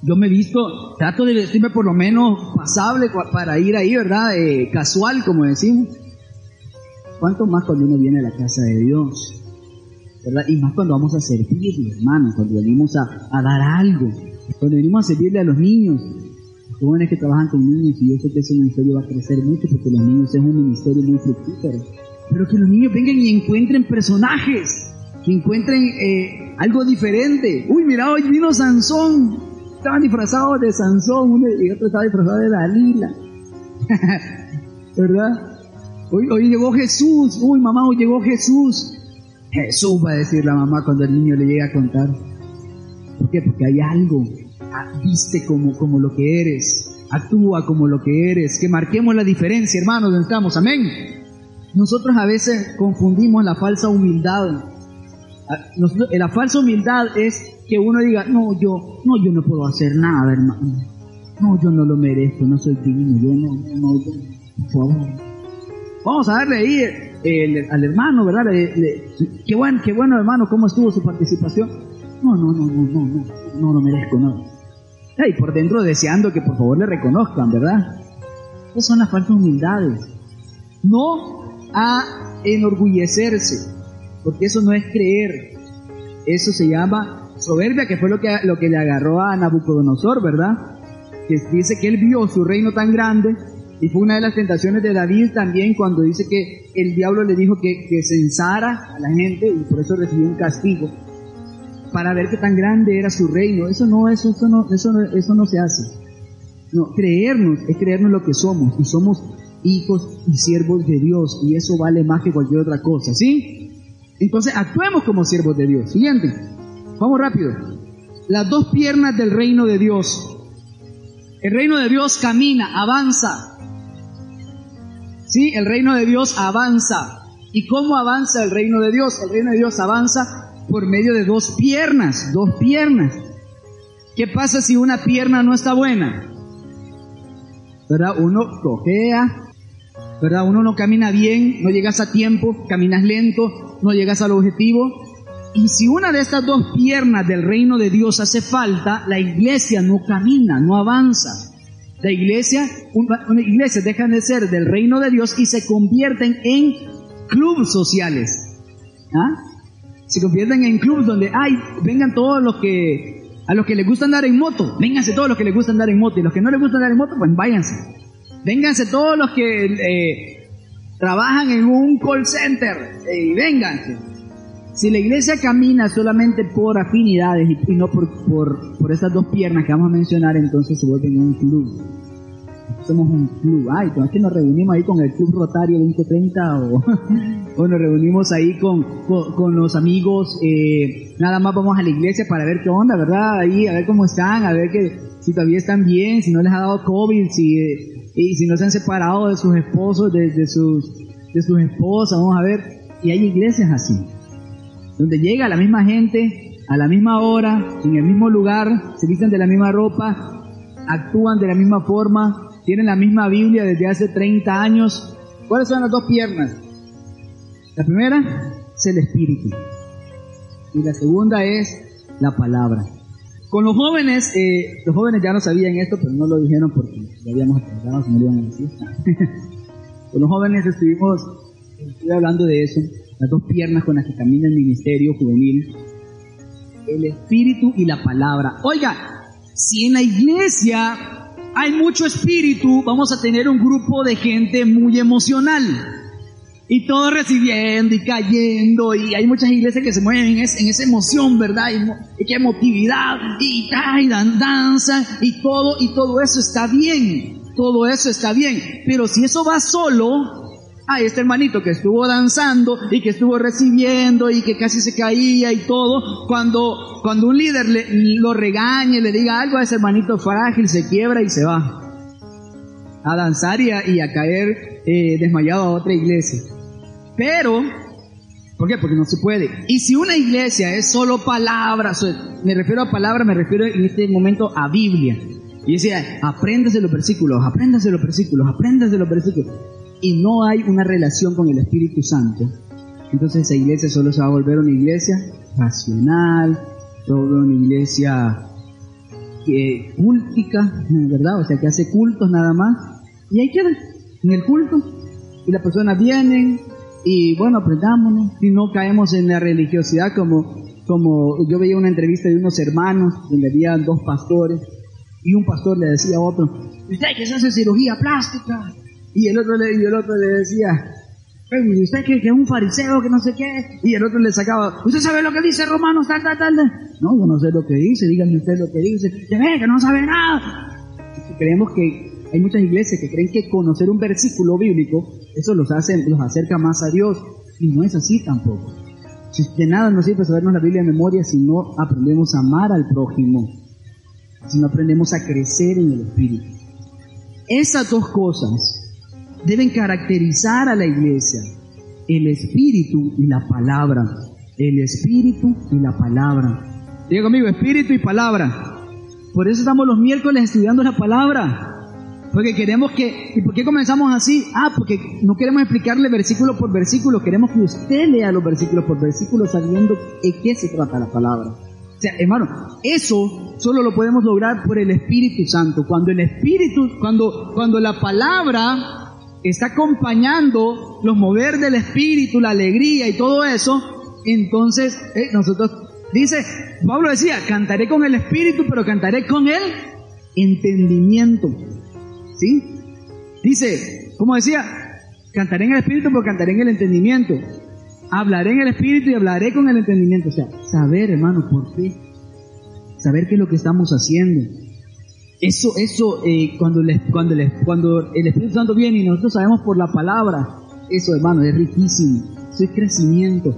yo me visto, trato de vestirme por lo menos pasable para ir ahí, ¿verdad? Eh, casual, como decimos. ¿Cuánto más cuando uno viene a la casa de Dios? Y más cuando vamos a servirle, hermano, cuando venimos a, a dar algo, cuando venimos a servirle a los niños, jóvenes que trabajan con niños y yo sé que ese ministerio va a crecer mucho porque los niños es un ministerio muy fructífero. Pero que los niños vengan y encuentren personajes, que encuentren eh, algo diferente. Uy, mira, hoy vino Sansón. Estaban disfrazados de Sansón y otro estaba disfrazado de Dalila. [LAUGHS] ¿Verdad? Hoy, hoy llegó Jesús. Uy, mamá, hoy llegó Jesús. Jesús va a decir la mamá cuando el niño le llegue a contar. ¿Por qué? Porque hay algo viste como, como lo que eres, actúa como lo que eres, que marquemos la diferencia, hermanos, donde amén. Nosotros a veces confundimos la falsa humildad. Ah, la falsa humildad es que uno diga, no, yo, no, yo no puedo hacer nada, hermano. No, yo no lo merezco, no soy digno, yo no, no, por favor. Vamos a darle ahí al hermano, ¿verdad? qué, bueno, qué bueno, hermano, cómo estuvo su participación. No, no, no, no, no, no, no lo merezco, no y por dentro deseando que por favor le reconozcan, ¿verdad? Esas son las falsas humildades. No a enorgullecerse, porque eso no es creer. Eso se llama soberbia, que fue lo que, lo que le agarró a Nabucodonosor, ¿verdad? Que dice que él vio su reino tan grande y fue una de las tentaciones de David también cuando dice que el diablo le dijo que, que censara a la gente y por eso recibió un castigo para ver qué tan grande era su reino. Eso no, eso, eso no, eso no, eso no se hace. No, creernos es creernos lo que somos y somos hijos y siervos de Dios y eso vale más que cualquier otra cosa, ¿sí? Entonces actuemos como siervos de Dios. Siguiente, vamos rápido. Las dos piernas del reino de Dios. El reino de Dios camina, avanza. Sí, el reino de Dios avanza. ¿Y cómo avanza el reino de Dios? El reino de Dios avanza por medio de dos piernas, dos piernas. ¿Qué pasa si una pierna no está buena? ¿Verdad? Uno cojea, ¿verdad? Uno no camina bien, no llegas a tiempo, caminas lento, no llegas al objetivo. Y si una de estas dos piernas del reino de Dios hace falta, la iglesia no camina, no avanza. La iglesia, una iglesia dejan de ser del reino de Dios y se convierten en clubes sociales. ¿Ah? se convierten en clubes donde, ay, vengan todos los que, a los que les gusta andar en moto, vénganse todos los que les gusta andar en moto, y los que no les gusta andar en moto, pues váyanse. Vénganse todos los que eh, trabajan en un call center, y vénganse. Si la iglesia camina solamente por afinidades y, no por, por, por esas dos piernas que vamos a mencionar, entonces se vuelve un club somos un club. Ay, es que nos reunimos ahí con el Club Rotario 2030 o, [LAUGHS] o nos reunimos ahí con, con, los amigos. Eh, nada más vamos a la iglesia para ver qué onda, ¿verdad? Ahí, a ver cómo están, a ver que si todavía están bien, si no les ha dado COVID, si, y si no se han separado de sus esposos, de, sus, de sus esposas, vamos a ver. Y hay iglesias así, donde llega la misma gente a la misma hora, en el mismo lugar, se visten de la misma ropa, actúan de la misma forma, tienen la misma Biblia desde hace 30 años. ¿Cuáles son las dos piernas? La primera es el Espíritu y la segunda es la palabra. Con los jóvenes, eh, los jóvenes ya no sabían esto, pero no lo dijeron porque ya habíamos aprendido, si no lo iban a decir. [LAUGHS] con los jóvenes estuvimos, hablando de eso, las dos piernas con las que camina el ministerio juvenil, el espíritu y la palabra. Oiga, si en la iglesia hay mucho espíritu, vamos a tener un grupo de gente muy emocional. Y todo recibiendo y cayendo, y hay muchas iglesias que se mueven en, esa emoción, ¿verdad? Y, qué emotividad, y, y dan danza, y todo, y todo eso está bien, todo eso está bien. Pero si eso va solo, a este hermanito que estuvo danzando y que estuvo recibiendo y que casi se caía y todo, cuando, cuando un líder lo regañe, le diga algo a ese hermanito frágil, se quiebra y se va a danzar y a, caer eh, desmayado a otra iglesia. Pero, ¿por qué? Porque no se puede. Y si una iglesia es solo palabras, me refiero a palabras, me refiero en este momento a Biblia. Y decía, apréndase los versículos, apréndase los versículos, apréndase los versículos y no hay una relación con el Espíritu Santo, entonces esa iglesia solo se va a volver una iglesia racional, toda una iglesia que, cultica, ¿verdad? O sea, que hace cultos nada más. Y ahí queda, en el culto. Y las personas vienen y bueno, aprendámonos. Y no caemos en la religiosidad como, como yo veía una entrevista de unos hermanos donde había dos pastores y un pastor le decía a otro, usted que se hace cirugía plástica, y el otro le, y el otro le decía, usted que, es un fariseo, que no sé qué. Y el otro le sacaba, ¿usted sabe lo que dice Romanos tal, tal, tal? No, yo no sé lo que dice, díganme usted lo que dice. Ya ve, que no sabe nada. Creemos que hay muchas iglesias que creen que conocer un versículo bíblico, eso los hace, los acerca más a Dios. Y no es así tampoco. De nada nos sirve sabernos la Biblia de memoria si no aprendemos a amar al prójimo, si no aprendemos a crecer en el Espíritu. Esas dos cosas deben caracterizar a la iglesia. El espíritu y la palabra. El espíritu y la palabra. Diga conmigo, espíritu y palabra. Por eso estamos los miércoles estudiando la palabra. Porque queremos que, ¿y por qué comenzamos así? Ah, porque no queremos explicarle versículo por versículo, queremos que usted lea los versículos por versículo sabiendo de qué se trata la palabra. O sea, hermano, eso solo lo podemos lograr por el Espíritu Santo. Cuando el Espíritu, cuando, cuando la palabra está acompañando los mover del espíritu, la alegría y todo eso, entonces eh, nosotros, dice, Pablo decía, cantaré con el espíritu, pero cantaré con el entendimiento. ¿Sí? Dice, como decía, cantaré en el espíritu, pero cantaré en el entendimiento. Hablaré en el espíritu y hablaré con el entendimiento. O sea, saber, hermano, por qué. Saber qué es lo que estamos haciendo eso, eso, eh, cuando, cuando, cuando el Espíritu Santo viene y nosotros sabemos por la palabra, eso hermano es riquísimo, eso es crecimiento.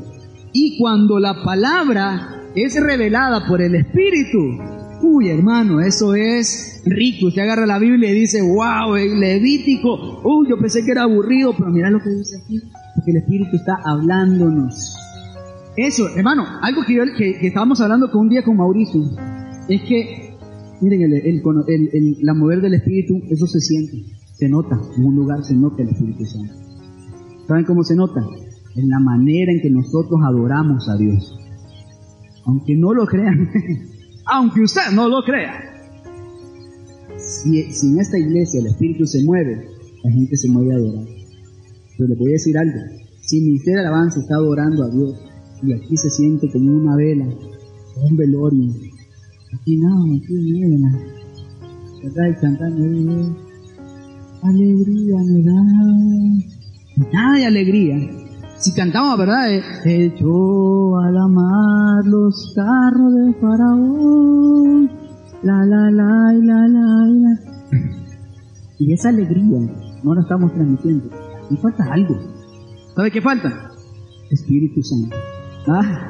Y cuando la palabra es revelada por el Espíritu, uy hermano, eso es rico. Usted agarra la Biblia y dice, wow, el Levítico, uy, yo pensé que era aburrido, pero mira lo que dice aquí, porque el Espíritu está hablándonos. Eso, hermano, algo que, que, que estábamos hablando con un día con Mauricio, es que Miren, el, la mover del Espíritu, eso se siente, se nota, en un lugar se nota el Espíritu Santo. ¿Saben cómo se nota? En la manera en que nosotros adoramos a Dios. Aunque no lo crean, [LAUGHS] aunque usted no lo crea. Si, en esta iglesia el Espíritu se mueve, la gente se mueve a adorar. Pero le voy a decir algo. Si el ministerio alabanza está adorando a Dios y aquí se siente como una vela, un velorio, Aquí no, aquí niebla. ¿Verdad? Y cantando, alegría me da. Nada de alegría. Si cantamos, ¿verdad? Eh, Echó a la mar los carros de Faraón. La, la, la, la, la, la. Y esa alegría no la estamos transmitiendo. Y falta algo. ¿Sabe qué falta? Espíritu Santo. Ah.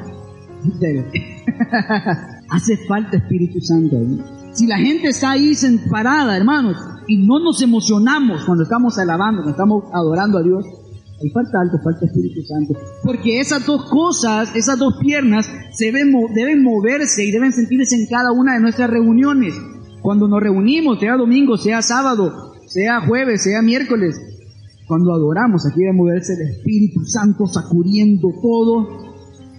[LAUGHS] Hace falta Espíritu Santo ahí. Si la gente está ahí parada, hermanos, y no nos emocionamos cuando estamos alabando, cuando estamos adorando a Dios, ahí falta algo, falta Espíritu Santo. Porque esas dos cosas, esas dos piernas, deben, deben moverse y deben sentirse en cada una de nuestras reuniones. Cuando nos reunimos, sea domingo, sea sábado, sea jueves, sea miércoles, cuando adoramos, aquí debe moverse el Espíritu Santo sacudiendo todo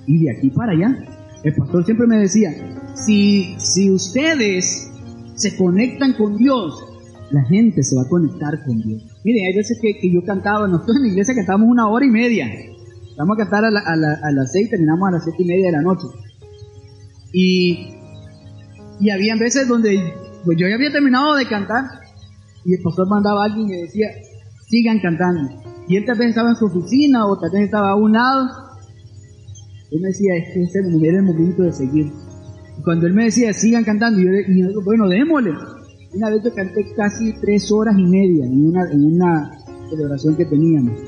y de aquí para allá. El pastor siempre me decía, si, si ustedes se conectan con Dios, la gente se va a conectar con Dios. Mire, hay veces que, yo cantaba, nosotros en la iglesia cantamos una hora y media. Vamos a cantar a, a, las seis, terminamos a las siete y media de la noche. Y, y había veces donde pues yo ya había terminado de cantar y el pastor mandaba a alguien y decía, sigan cantando. Y él tal vez estaba en su oficina o tal vez estaba a un lado. Él me decía, es que este era el momento de seguir. Cuando él me decía, sigan cantando, y yo, y bueno, démosle. Una vez yo canté casi tres horas y media en una, en una celebración que teníamos.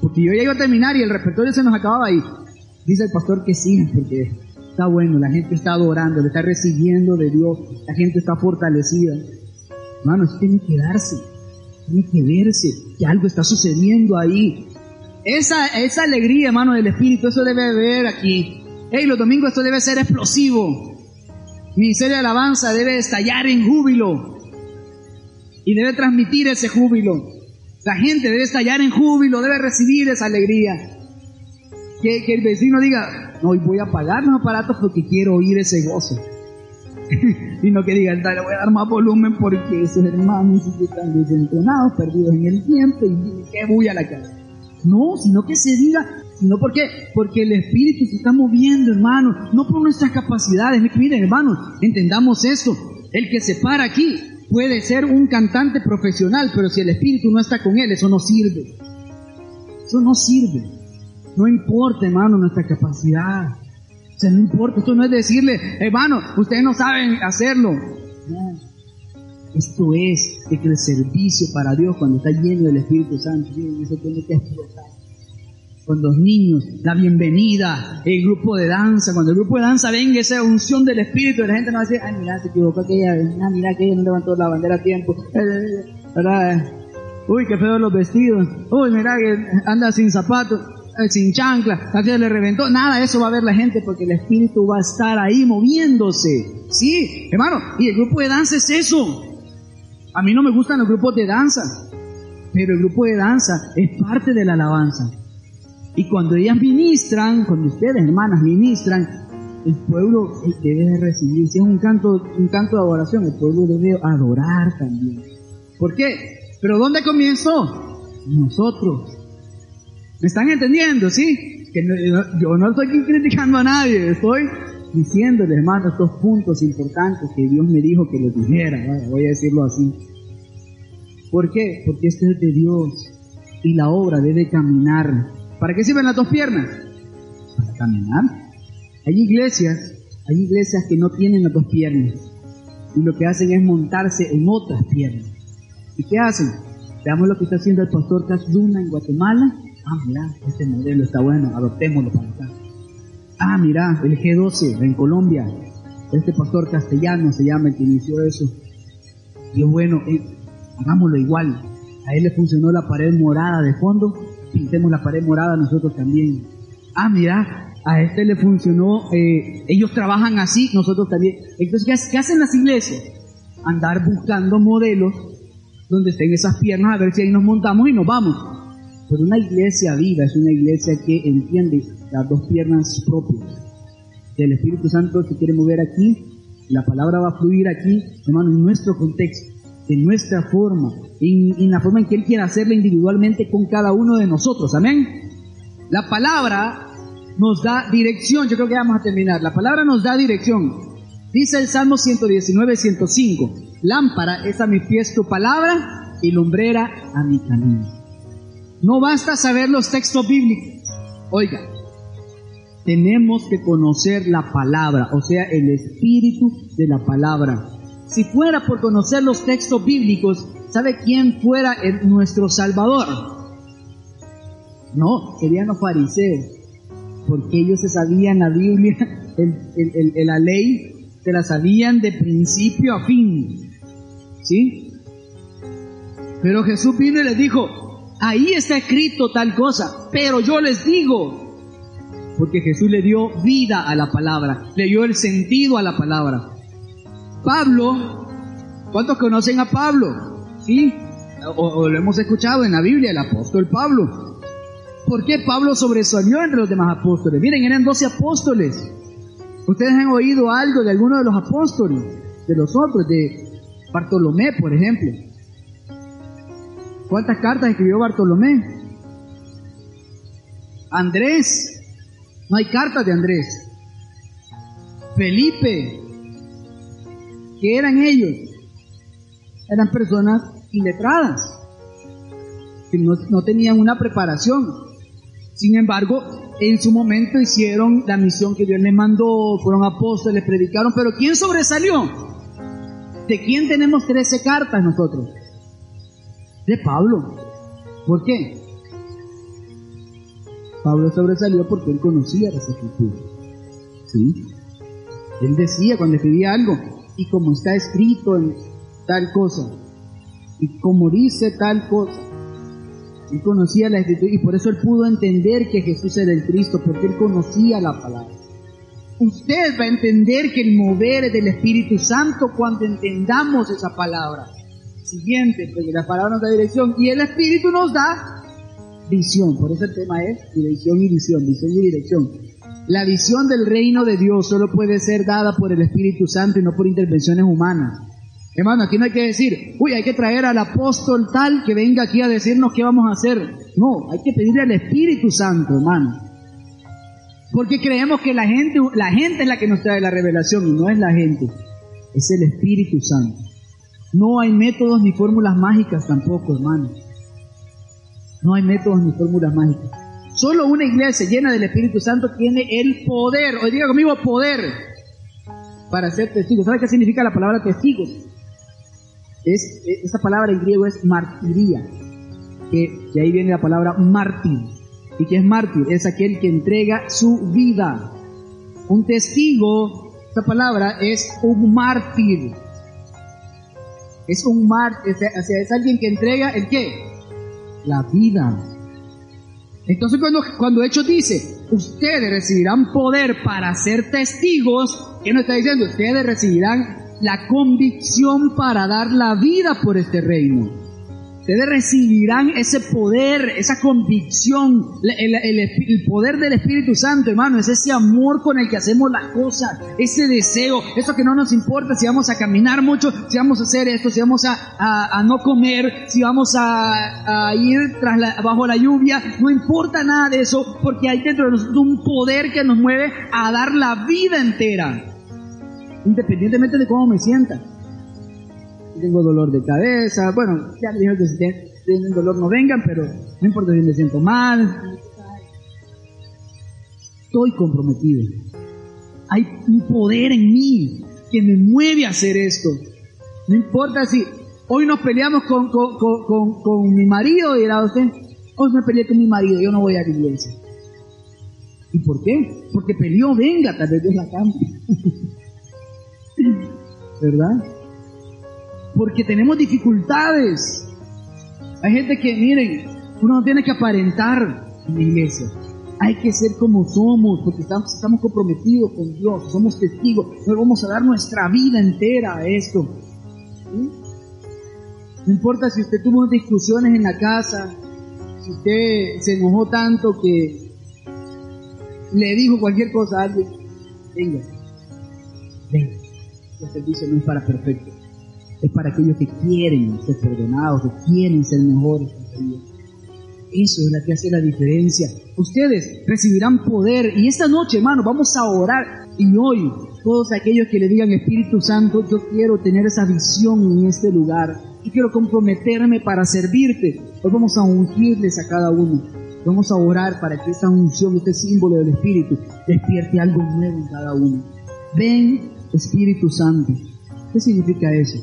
Porque yo ya iba a terminar y el repertorio se nos acababa ahí. Dice el pastor que sigan porque está bueno, la gente está adorando, le está recibiendo de Dios, la gente está fortalecida. Hermanos, tiene que darse tiene que verse que algo está sucediendo ahí. Esa, esa alegría, hermano, del Espíritu, eso debe haber aquí. Hey, los domingos esto debe ser explosivo. Ministerio de alabanza debe estallar en júbilo y debe transmitir ese júbilo. La gente debe estallar en júbilo, debe recibir esa alegría. Que, que el vecino diga, no, voy a pagar los aparatos porque quiero oír ese gozo. [LAUGHS] y no que digan, le voy a dar más volumen porque esos hermanos están desentrenados, perdidos en el tiempo y que voy a la casa. No, sino que se diga, sino porque, porque el Espíritu se está moviendo, hermano, no por nuestras capacidades. Miren, hermanos, entendamos esto. El que se para aquí puede ser un cantante profesional, pero si el Espíritu no está con él, eso no sirve. Eso no sirve. No importa, hermano, nuestra capacidad. O sea, no importa, esto no es decirle, hermano, ustedes no saben hacerlo. Esto es que el servicio para Dios cuando está lleno del Espíritu Santo, tiene que explotar. Con los niños, la bienvenida, el grupo de danza, cuando el grupo de danza venga esa unción del Espíritu, la gente no va a decir, ay, mira, se equivocó aquella, ah, mira que ella no levantó la bandera a tiempo. [LAUGHS] Uy, qué feo los vestidos, uy, mira que anda sin zapatos. Eh, sin chancla, la le reventó, nada, eso va a ver la gente porque el espíritu va a estar ahí moviéndose. Sí, hermano, y el grupo de danza es eso. A mí no me gustan los grupos de danza, pero el grupo de danza es parte de la alabanza. Y cuando ellas ministran, cuando ustedes, hermanas, ministran, el pueblo debe recibir. Si es un canto, un canto de adoración, el pueblo debe adorar también. ¿Por qué? ¿Pero dónde comenzó? Nosotros. ¿Me están entendiendo? ¿Sí? Que yo no estoy aquí criticando a nadie, estoy diciénole, hermano, estos puntos importantes que Dios me dijo que los dijera, voy a decirlo así. ¿Por qué? Porque esto es de Dios y la obra debe caminar. ¿Para qué sirven las dos piernas? Para caminar. Hay iglesias, hay iglesias que no tienen las dos piernas y lo que hacen es montarse en otras piernas. ¿Y qué hacen? Veamos lo que está haciendo el pastor Luna en Guatemala Ah, mira, este modelo está bueno, adoptémoslo para acá. Ah, mira, el G12 en Colombia. Este pastor castellano se llama el que inició eso. Y bueno, eh, hagámoslo igual. A él le funcionó la pared morada de fondo, pintemos la pared morada nosotros también. Ah, mira, a este le funcionó, eh, ellos trabajan así, nosotros también. Entonces, ¿qué, hacen las iglesias? Andar buscando modelos donde estén esas piernas, a ver si ahí nos montamos y nos vamos. Pero una iglesia viva es una iglesia que entiende las dos piernas propias. El Espíritu Santo se quiere mover aquí, la palabra va a fluir aquí, hermano, en nuestro contexto, en nuestra forma, en, en la forma en que Él quiere hacerla individualmente con cada uno de nosotros. Amén. La palabra nos da dirección. Yo creo que vamos a terminar. La palabra nos da dirección. Dice el Salmo 119, 105. Lámpara es a mi pies tu palabra y lumbrera a mi camino. No basta saber los textos bíblicos. Oiga, tenemos que conocer la palabra, o sea, el espíritu de la palabra. Si fuera por conocer los textos bíblicos, ¿sabe quién fuera nuestro Salvador? No, serían los fariseos, porque ellos se sabían la Biblia, [LAUGHS] la ley, se la sabían de principio a fin. ¿Sí? Pero Jesús vino y les dijo, ahí está escrito tal cosa, pero yo les digo, porque Jesús le dio vida a la palabra, le dio el sentido a la palabra. Pablo, ¿cuántos conocen a Pablo? ¿Sí? O, lo hemos escuchado en la Biblia, el apóstol Pablo. ¿Por qué Pablo sobresalió entre los demás apóstoles? Miren, eran doce apóstoles. Ustedes han oído algo de alguno de los apóstoles, de los otros, de Bartolomé, por ejemplo. ¿Cuántas cartas escribió Bartolomé? Andrés, no hay cartas de Andrés. Felipe, ¿qué eran ellos? Eran personas iletradas, que no, no tenían una preparación. Sin embargo, en su momento hicieron la misión que Dios les mandó, fueron apóstoles, predicaron, pero ¿quién sobresalió? ¿De quién tenemos 13 cartas nosotros? De Pablo. ¿Por qué? Pablo sobresalió porque él conocía las escrituras. ¿Sí? Él decía cuando escribía algo, y como está escrito en tal cosa, y como dice tal cosa, él conocía la escritura y por eso él pudo entender que Jesús era el Cristo, porque él conocía la palabra. Usted va a entender que el mover es del Espíritu Santo cuando entendamos esa palabra. Siguiente, porque la palabra nos da dirección y el Espíritu nos da visión. Por eso el tema es dirección y visión, visión y dirección. La visión del reino de Dios solo puede ser dada por el Espíritu Santo y no por intervenciones humanas. Hermano, aquí no hay que decir, uy, hay que traer al apóstol tal que venga aquí a decirnos qué vamos a hacer. No, hay que pedirle al Espíritu Santo, hermano. Porque creemos que la gente, la gente es la que nos trae la revelación y no es la gente, es el Espíritu Santo. No hay métodos ni fórmulas mágicas tampoco, hermano. No hay métodos ni fórmulas mágicas. Solo una iglesia llena del Espíritu Santo tiene el poder, o diga conmigo poder, para ser testigos. ¿Sabe qué significa la palabra testigos? Es, esa palabra en griego es martiría, que de ahí viene la palabra mártir. ¿Y qué es mártir? Es aquel que entrega su vida. Un testigo, esta palabra es un mártir. Es un mártir, es alguien que entrega el qué? la vida. Entonces cuando, cuando Hechos dice, ustedes recibirán poder para ser testigos, ¿qué nos está diciendo? Ustedes recibirán la convicción para dar la vida por este reino. Ustedes recibirán ese poder, esa convicción, el, poder del Espíritu Santo, hermano, es ese amor con el que hacemos las cosas, ese deseo, eso que no nos importa si vamos a caminar mucho, si vamos a hacer esto, si vamos a, no comer, si vamos a, ir tras bajo la lluvia, no importa nada de eso, porque hay dentro de nosotros un poder que nos mueve a dar la vida entera, independientemente de cómo me sienta tengo dolor de cabeza, bueno, ya me dijeron que si tienen dolor no vengan, pero no importa si me siento mal. Estoy comprometido. Hay un poder en mí que me mueve a hacer esto. No importa si hoy nos peleamos con, mi marido era usted, hoy me peleé con mi marido, yo no voy a la iglesia. ¿Y por qué? Porque peleó, venga, tal vez Dios la cambie. [LAUGHS] ¿Verdad? Porque tenemos dificultades. Hay gente que, miren, uno no tiene que aparentar en la iglesia. Hay que ser como somos, porque estamos, comprometidos con Dios, somos testigos. No vamos a dar nuestra vida entera a esto. No importa si usted tuvo discusiones en la casa, si usted se enojó tanto que le dijo cualquier cosa a alguien, venga, venga. El servicio no es para perfectos es para aquellos que quieren ser perdonados, que quieren ser mejores. Eso es lo que hace la diferencia. Ustedes recibirán poder y esta noche, hermano, vamos a orar y hoy todos aquellos que le digan Espíritu Santo, yo quiero tener esa visión en este lugar y quiero comprometerme para servirte. Hoy vamos a ungirles a cada uno. Vamos a orar para que esa unción, este símbolo del Espíritu, despierte algo nuevo en cada uno. Ven, Espíritu Santo. ¿Qué significa eso?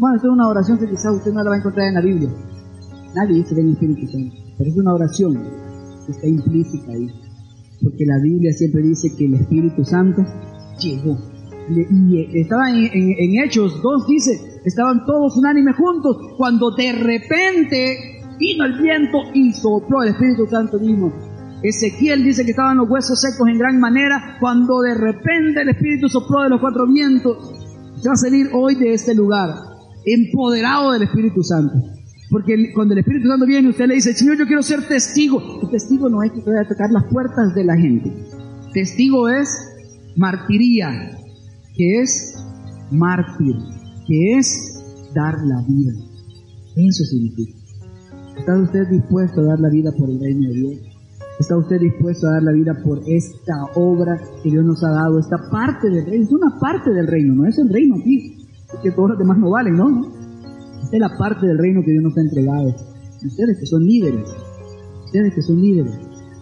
Bueno, esto es una oración que quizás usted no la va a encontrar en la Biblia. Nadie dice ven Espíritu Santo. Pero es una oración que está implícita ahí. Porque la Biblia siempre dice que el Espíritu Santo llegó. Y estaba en, en Hechos 2, dice, estaban todos unánimes juntos, cuando de repente vino el viento y sopló, el Espíritu Santo mismo. Ezequiel dice que estaban los huesos secos en gran manera cuando de repente el Espíritu sopló de los cuatro vientos. Se va a salir hoy de este lugar, empoderado del Espíritu Santo. Porque cuando el Espíritu Santo viene, usted le dice, Señor, yo quiero ser testigo. El testigo no es que tocar las puertas de la gente. Testigo es martiría, que es mártir, que es dar la vida. Eso significa. ¿Está usted dispuesto a dar la vida por el reino de Dios? ¿Está usted dispuesto a dar la vida por esta obra que Dios nos ha dado, esta parte del reino? Es una parte del reino, no es el reino aquí, porque todos los demás no valen, ¿no? Esta es la parte del reino que Dios nos ha entregado. Ustedes que son líderes, ustedes que son líderes,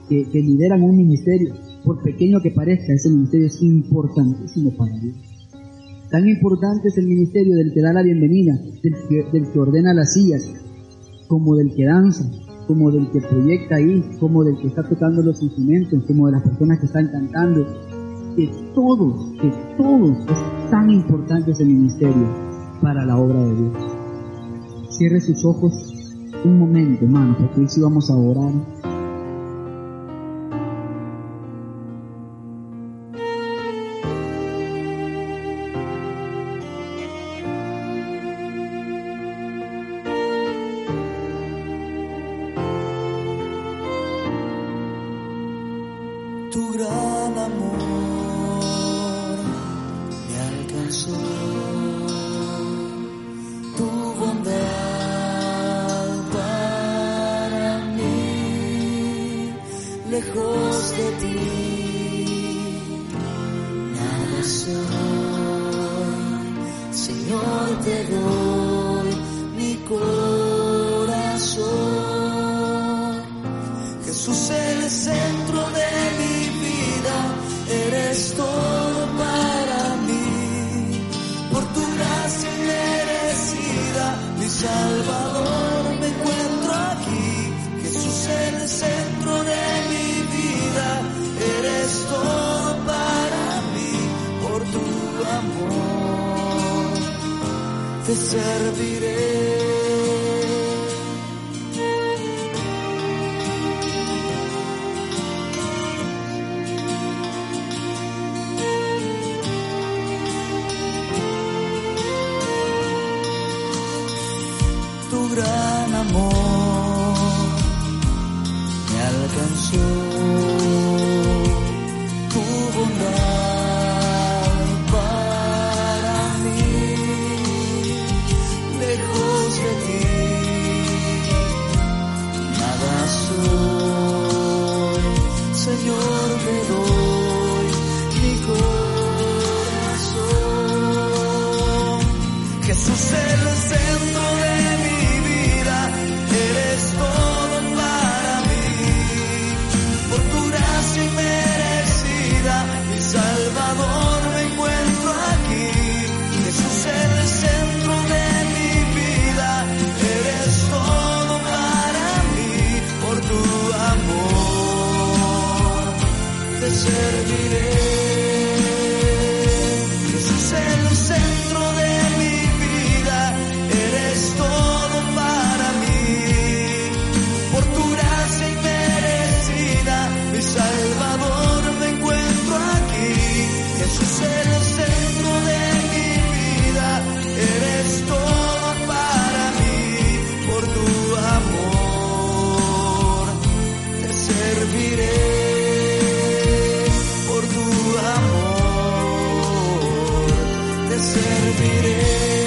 que, que lideran un ministerio, por pequeño que parezca, ese ministerio es importantísimo para Dios. Tan importante es el ministerio del que da la bienvenida, que, del que ordena las sillas, como del que danza, como del que proyecta ahí, como del que está tocando los instrumentos, como de las personas que están cantando, que todos, que todos es tan importante ese ministerio para la obra de Dios. Cierre sus ojos un momento, hermano, porque hoy sí vamos a orar por serviré.